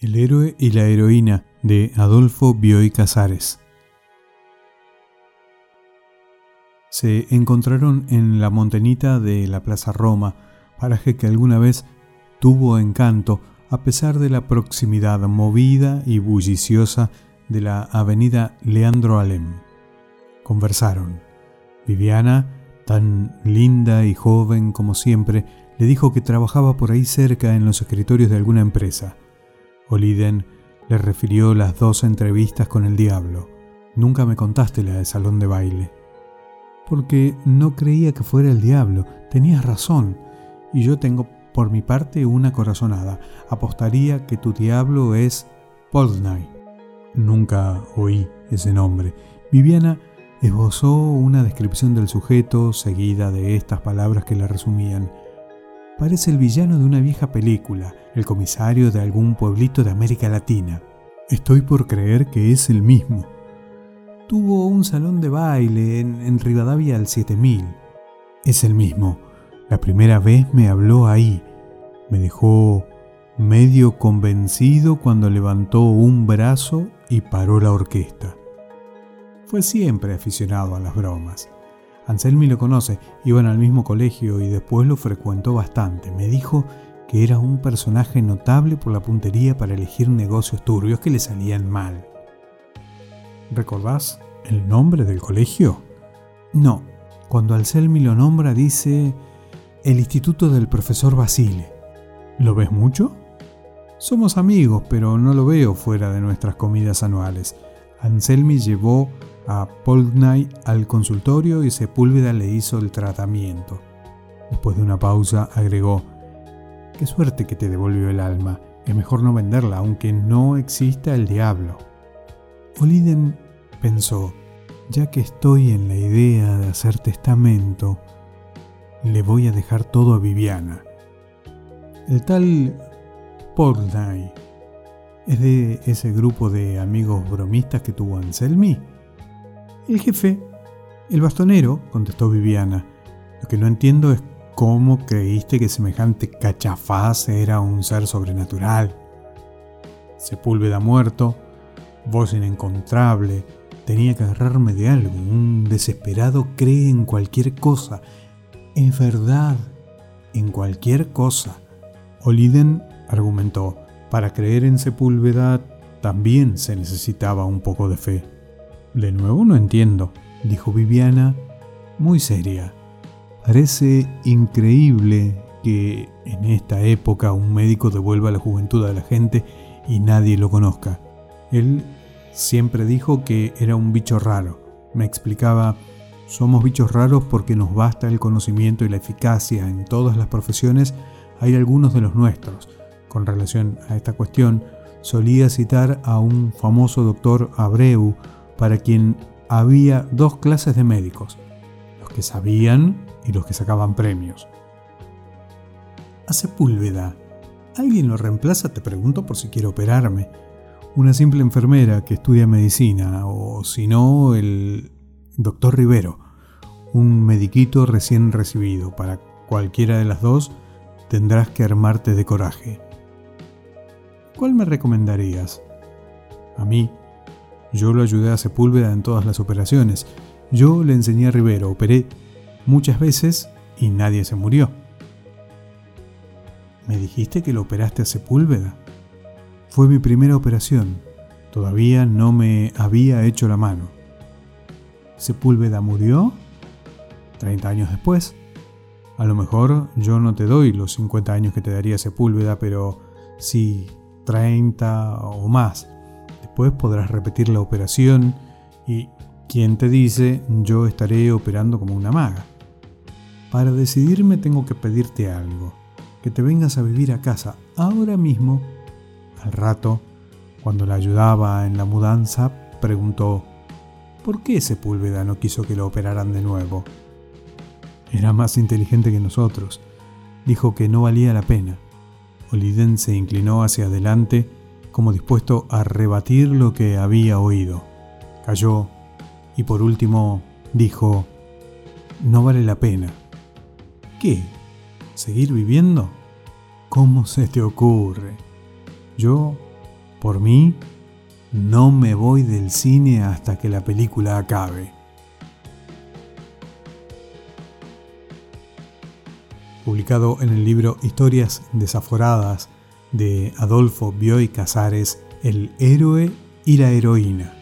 El héroe y la heroína de Adolfo Bioy Casares. Se encontraron en la montenita de la Plaza Roma, paraje que alguna vez tuvo encanto a pesar de la proximidad movida y bulliciosa de la avenida Leandro Alem. Conversaron. Viviana, tan linda y joven como siempre, le dijo que trabajaba por ahí cerca en los escritorios de alguna empresa Oliden le refirió las dos entrevistas con el diablo. Nunca me contaste la del salón de baile. Porque no creía que fuera el diablo. Tenías razón. Y yo tengo por mi parte una corazonada. Apostaría que tu diablo es Poldnay. Nunca oí ese nombre. Viviana esbozó una descripción del sujeto seguida de estas palabras que la resumían. Parece el villano de una vieja película, el comisario de algún pueblito de América Latina. Estoy por creer que es el mismo. Tuvo un salón de baile en, Rivadavia al 7000. Es el mismo. La primera vez me habló ahí. Me dejó medio convencido cuando levantó un brazo y paró la orquesta. Fue siempre aficionado a las bromas. Anselmi lo conoce, iban al mismo colegio y después lo frecuentó bastante. Me dijo que era un personaje notable por la puntería para elegir negocios turbios que le salían mal. ¿Recordás el nombre del colegio? No, cuando Anselmi lo nombra dice el Instituto del Profesor Basile. ¿Lo ves mucho? Somos amigos, pero no lo veo fuera de nuestras comidas anuales. Anselmi llevó a Polgnay al consultorio y Sepúlveda le hizo el tratamiento. Después de una pausa agregó, Qué suerte que te devolvió el alma. Es mejor no venderla, aunque no exista el diablo. Oliden pensó, ya que estoy en la idea de hacer testamento, le voy a dejar todo a Viviana. El tal Polgnay es de ese grupo de amigos bromistas que tuvo Anselmi. El jefe, el bastonero, contestó Viviana. Lo que no entiendo es cómo creíste que semejante cachafaz era un ser sobrenatural. Sepúlveda muerto, voz inencontrable, tenía que agarrarme de algo. Un desesperado cree en cualquier cosa. Es verdad, en cualquier cosa. Oliden argumentó, para creer en Sepúlveda también se necesitaba un poco de fe. De nuevo no entiendo, dijo Viviana, muy seria. Parece increíble que en esta época un médico devuelva la juventud a la gente y nadie lo conozca. Él siempre dijo que era un bicho raro. Me explicaba, somos bichos raros porque nos basta el conocimiento y la eficacia en todas las profesiones. Hay algunos de los nuestros. Con relación a esta cuestión, solía citar a un famoso doctor Abreu, para quien había dos clases de médicos, los que sabían y los que sacaban premios. A Sepúlveda, ¿alguien lo reemplaza? Te pregunto por si quiere operarme. Una simple enfermera que estudia medicina, o si no, el doctor Rivero, un mediquito recién recibido. Para cualquiera de las dos tendrás que armarte de coraje. ¿Cuál me recomendarías? A mí, yo lo ayudé a Sepúlveda en todas las operaciones. Yo le enseñé a Rivero, operé muchas veces y nadie se murió. ¿Me dijiste que lo operaste a Sepúlveda? Fue mi primera operación. Todavía no me había hecho la mano. ¿Sepúlveda murió? 30 años después. A lo mejor yo no te doy los 50 años que te daría Sepúlveda, pero sí 30 o más. Después podrás repetir la operación y, ¿quién te dice, yo estaré operando como una maga? Para decidirme tengo que pedirte algo, que te vengas a vivir a casa ahora mismo. Al rato, cuando la ayudaba en la mudanza, preguntó, ¿por qué Sepúlveda no quiso que lo operaran de nuevo? Era más inteligente que nosotros. Dijo que no valía la pena. Oliden se inclinó hacia adelante como dispuesto a rebatir lo que había oído. Cayó y por último dijo, no vale la pena. ¿Qué? ¿Seguir viviendo? ¿Cómo se te ocurre? Yo Por mí, no me voy del cine hasta que la película acabe. Publicado en el libro Historias desaforadas de Adolfo Bioy Casares, El héroe y la heroína.